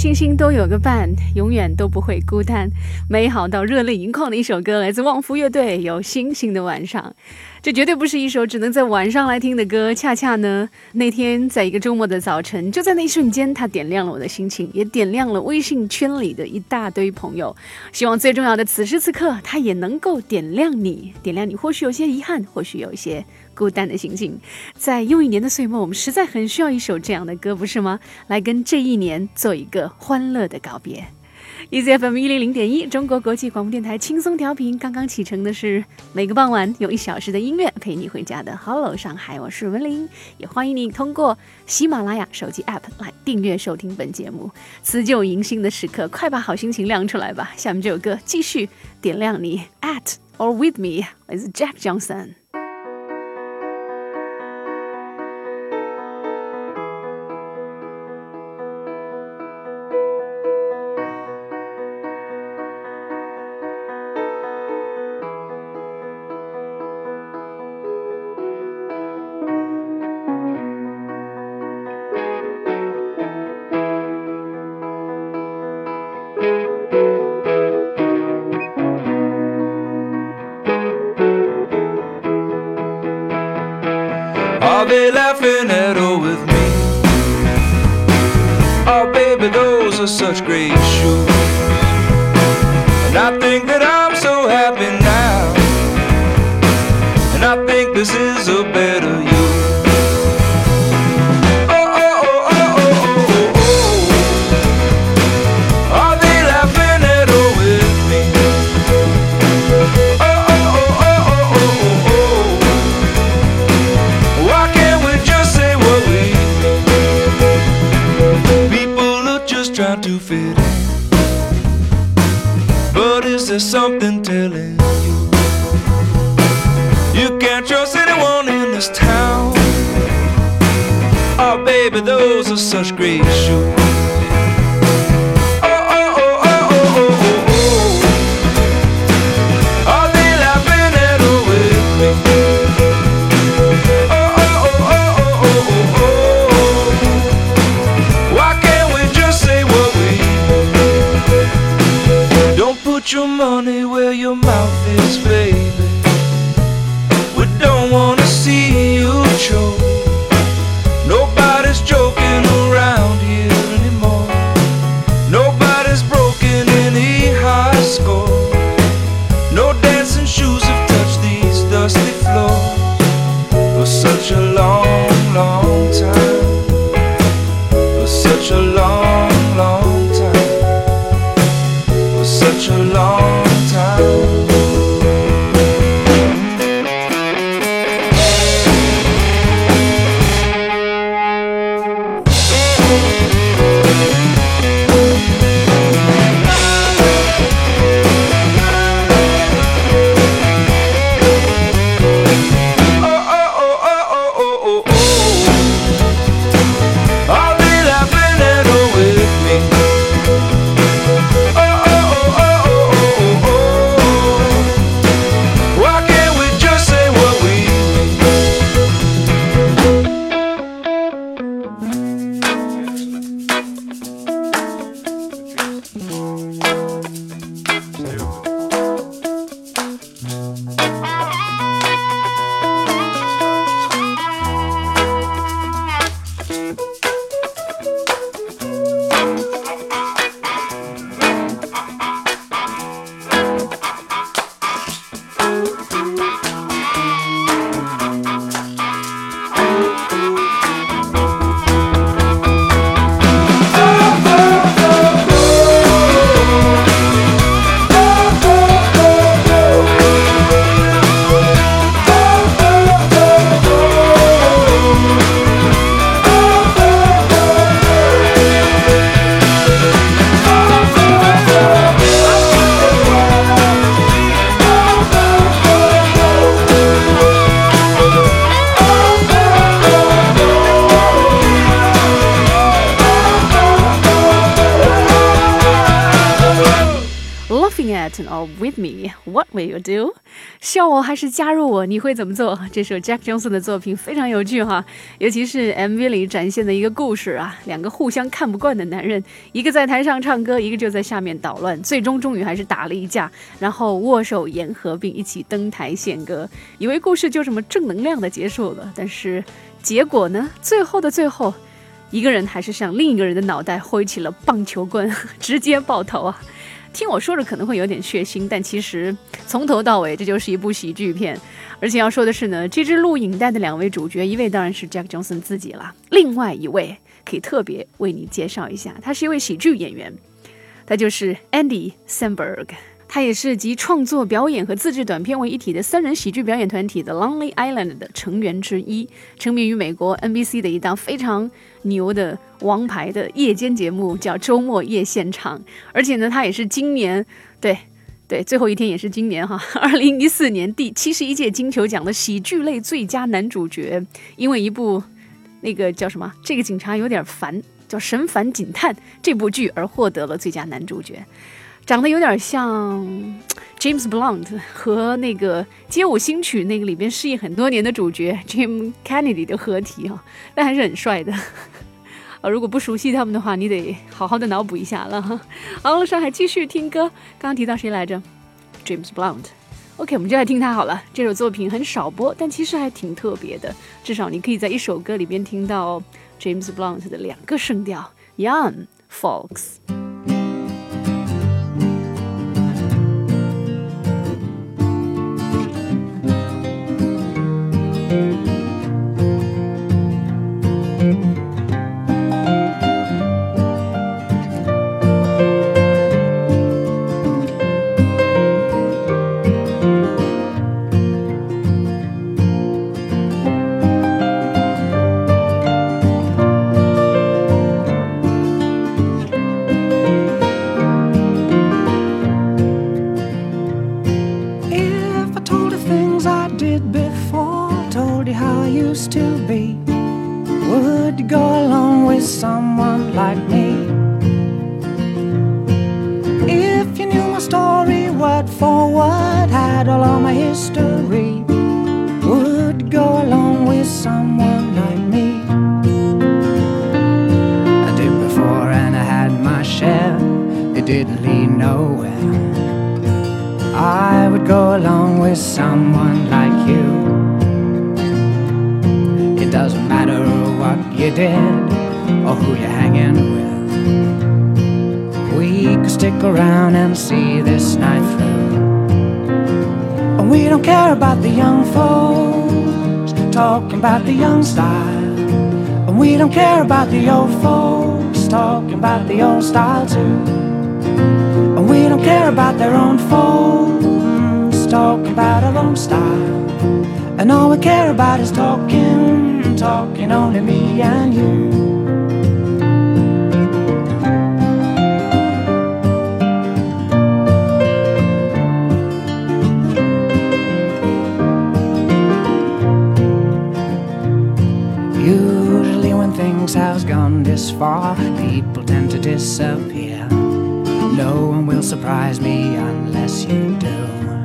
星星都有个伴，永远都不会孤单。美好到热泪盈眶的一首歌，来自旺福乐队，《有星星的晚上》。这绝对不是一首只能在晚上来听的歌。恰恰呢，那天在一个周末的早晨，就在那一瞬间，它点亮了我的心情，也点亮了微信圈里的一大堆朋友。希望最重要的此时此刻，它也能够点亮你，点亮你。或许有些遗憾，或许有一些。孤单的心情。在又一年的岁末，我们实在很需要一首这样的歌，不是吗？来跟这一年做一个欢乐的告别。E Z F M 一零零点一，中国国际广播电台轻松调频，刚刚启程的是每个傍晚用一小时的音乐陪你回家的 Hello 上海，我是文玲，也欢迎你通过喜马拉雅手机 App 来订阅收听本节目。辞旧迎新的时刻，快把好心情亮出来吧！下面这首歌继续点亮你，At or with me is Jack Johnson。Such great shoes. Trying to fit in. But is there something telling you? You can't trust anyone in this town. Oh, baby, those are such great shoes. Money where your mouth is, baby. do？笑我还是加入我？你会怎么做？这首 Jack Johnson 的作品非常有趣哈，尤其是 MV 里展现的一个故事啊，两个互相看不惯的男人，一个在台上唱歌，一个就在下面捣乱，最终终于还是打了一架，然后握手言和，并一起登台献歌，以为故事就这么正能量的结束了，但是结果呢？最后的最后。一个人还是向另一个人的脑袋挥起了棒球棍，直接爆头啊！听我说着可能会有点血腥，但其实从头到尾这就是一部喜剧片。而且要说的是呢，这支录影带的两位主角，一位当然是 Jack Johnson 自己了，另外一位可以特别为你介绍一下，他是一位喜剧演员，他就是 Andy Samberg。他也是集创作、表演和自制短片为一体的三人喜剧表演团体的 Lonely Island 的成员之一，成名于美国 NBC 的一档非常牛的王牌的夜间节目，叫《周末夜现场》。而且呢，他也是今年对对最后一天也是今年哈，二零一四年第七十一届金球奖的喜剧类最佳男主角，因为一部那个叫什么“这个警察有点烦”叫《神烦警探》这部剧而获得了最佳男主角。长得有点像 James Blunt 和那个《街舞新曲》那个里边饰演很多年的主角 Jim Kennedy 的合体哈，但还是很帅的。啊，如果不熟悉他们的话，你得好好的脑补一下了哈。好了，上海继续听歌，刚刚提到谁来着？James Blunt。OK，我们就来听他好了。这首作品很少播，但其实还挺特别的，至少你可以在一首歌里边听到 James Blunt 的两个声调，Young Folks。doesn't matter what you did or who you're hanging with. We could stick around and see this night through. And we don't care about the young folks talking about the young style. And we don't care about the old folks talking about the old style too. And we don't care about their own folks talking about our own style. And all we care about is talking talking only me and you. Usually, when things have gone this far, people tend to disappear. No one will surprise me unless you do.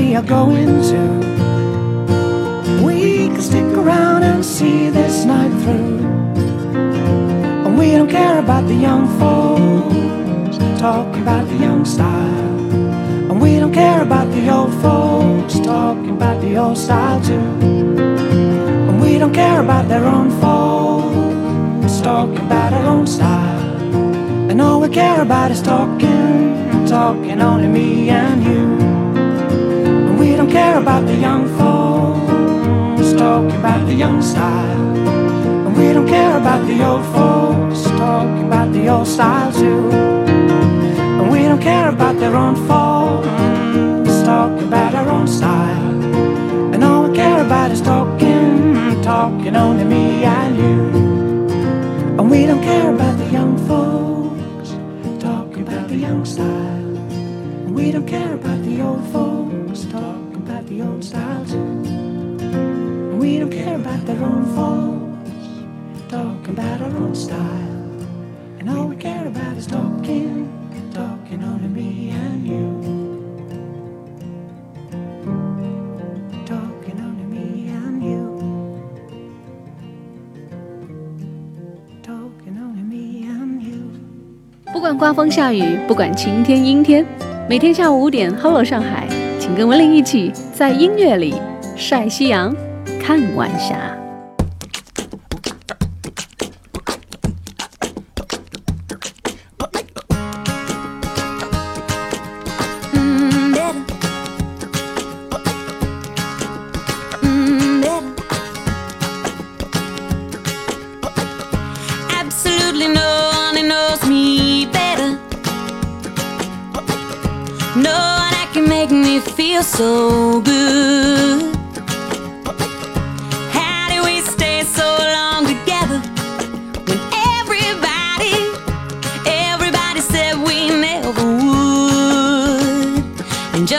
We are going to. We can stick around and see this night through. And we don't care about the young folks talking about the young style. And we don't care about the old folks talking about the old style too. And we don't care about their own folks talking about our own style. And all we care about is talking, talking only me and you. We don't care about the young folks talking about the young style. And we don't care about the old folks talking about the old style too. And we don't care about their own folks talking about our own style. And all we care about is talking, talking only me and you. And we don't care about the young folks talking about the young style. And we don't care about the old style too. And we don't care about their own folks talking about our own style. And all we care about is talking, talking only me and you. Talking only me and you. Talking only me and you. 不管刮风下雨，不管晴天阴天，每天下午五点，Hello 上海，请跟文玲一起在音乐里晒夕阳，看晚霞。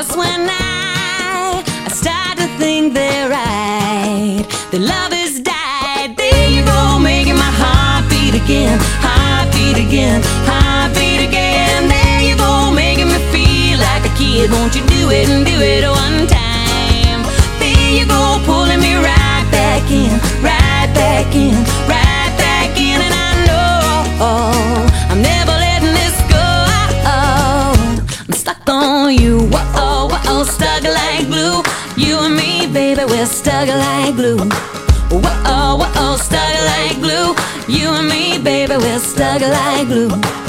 Just when I, I start to think they're right, the love has died. There you go, making my heart beat again, heart beat again, heart beat again. There you go, making me feel like a kid. Won't you do it and do it one we're stuck like glue. Whoa, whoa, stuck like glue. You and me, baby, we're stuck like glue.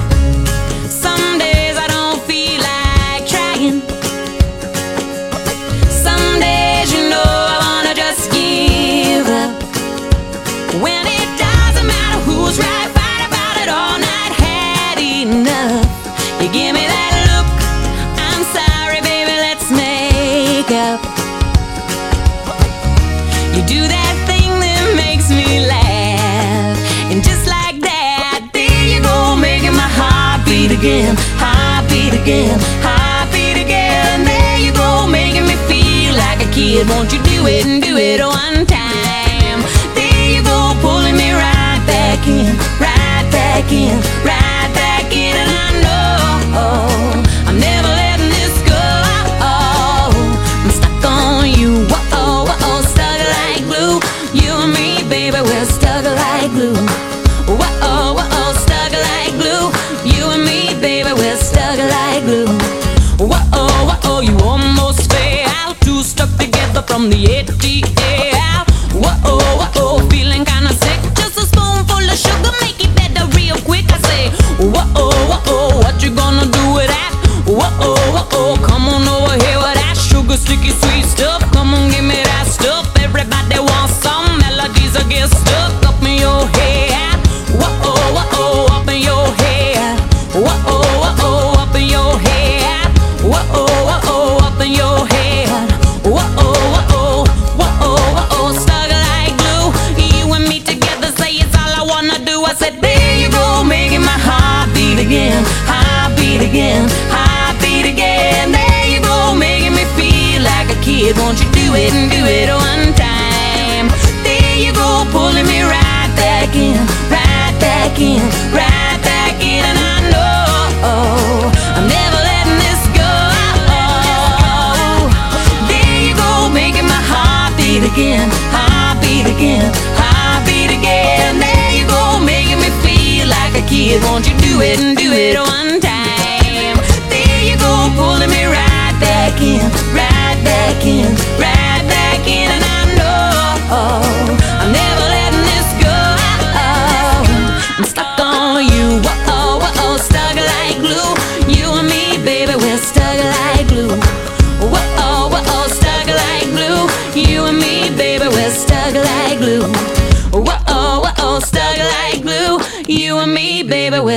waiting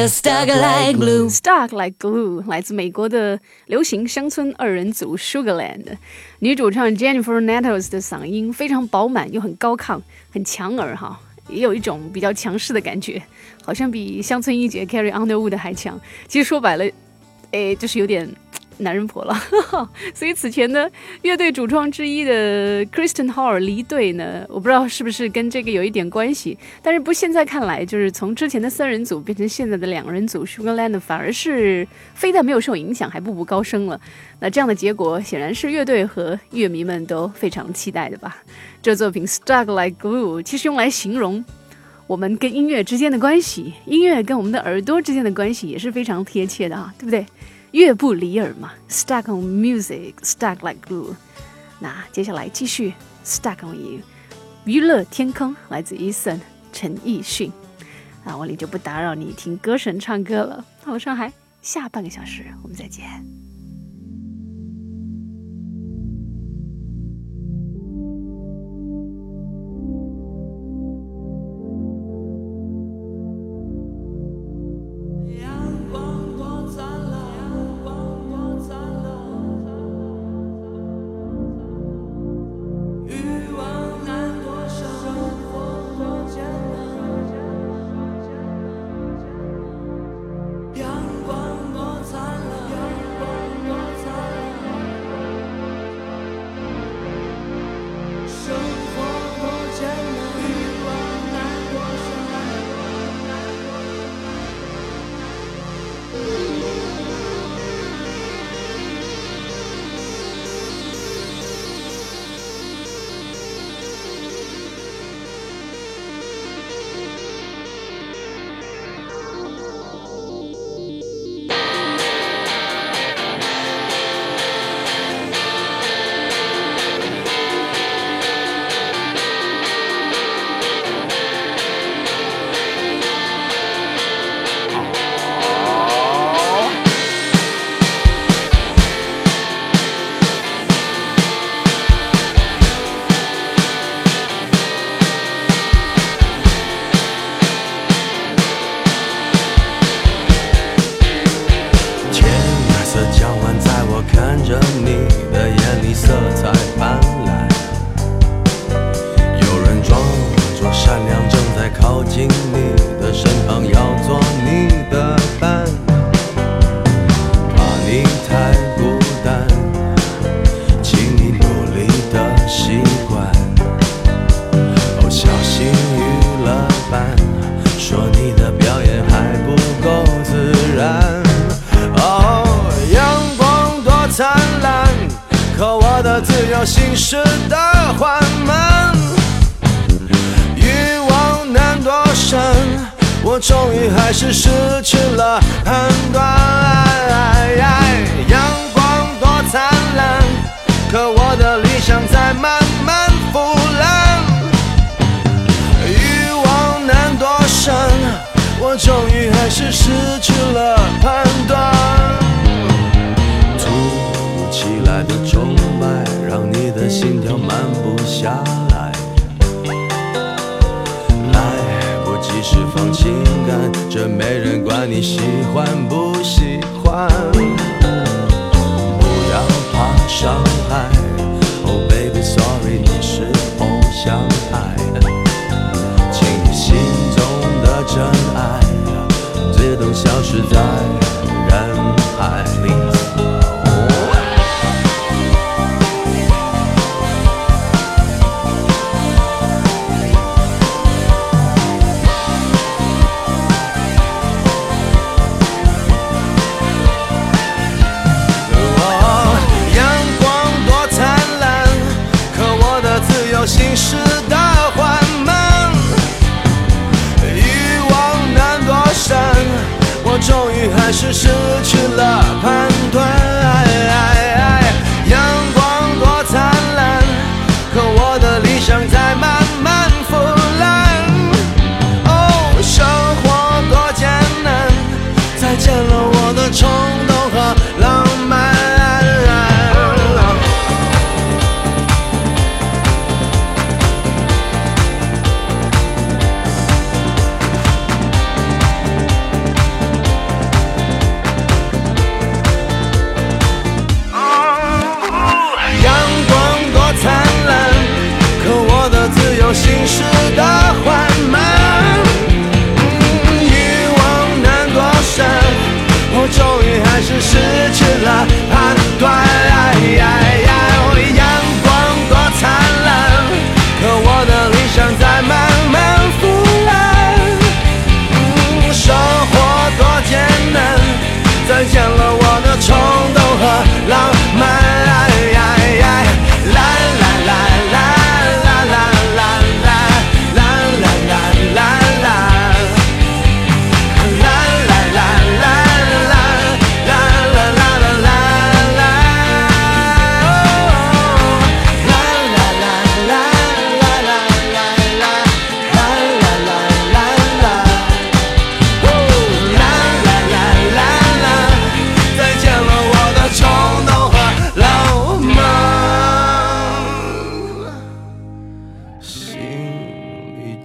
stuck like glue. Stuck Like Glue 来自美国的流行乡村二人组 Sugarland，女主唱 Jennifer Nettles 的嗓音非常饱满又很高亢，很强耳哈，也有一种比较强势的感觉，好像比乡村一姐 Carrie Underwood 还强。其实说白了，诶，就是有点男人婆了。所以此前呢，乐队主创之一的 Kristen Hall 离队呢，我不知道是不是跟这个有一点关系。但是不，现在看来，就是从之前的三人组变成现在的两人组 Sugarland，反而是非但没有受影响，还步步高升了。那这样的结果，显然是乐队和乐迷们都非常期待的吧。这作品 Stuck Like Glue 其实用来形容我们跟音乐之间的关系，音乐跟我们的耳朵之间的关系也是非常贴切的啊，对不对？乐不离耳嘛，stuck on music，stuck like glue。那接下来继续 stuck on you，娱乐天空来自 Eason 陈奕迅。那我里就不打扰你听歌神唱歌了。那我上海下半个小时我们再见。行驶的缓慢，欲望难躲闪，我终于还是失去了判断。阳光多灿烂，可我的理想在慢慢腐烂。欲望难躲闪，我终于还是失去了判断。心跳慢不下来。来不及释放情感，这没人管你喜欢不喜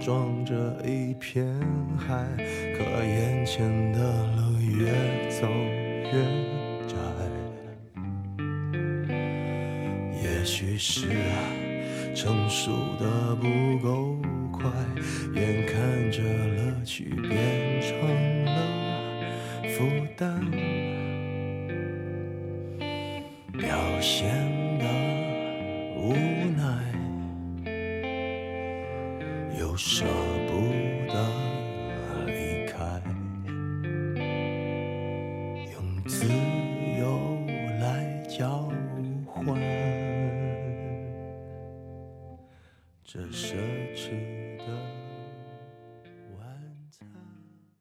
装着一片海可眼前的路越走越窄。也许是成熟的不够快眼看着乐趣变成了负担。表现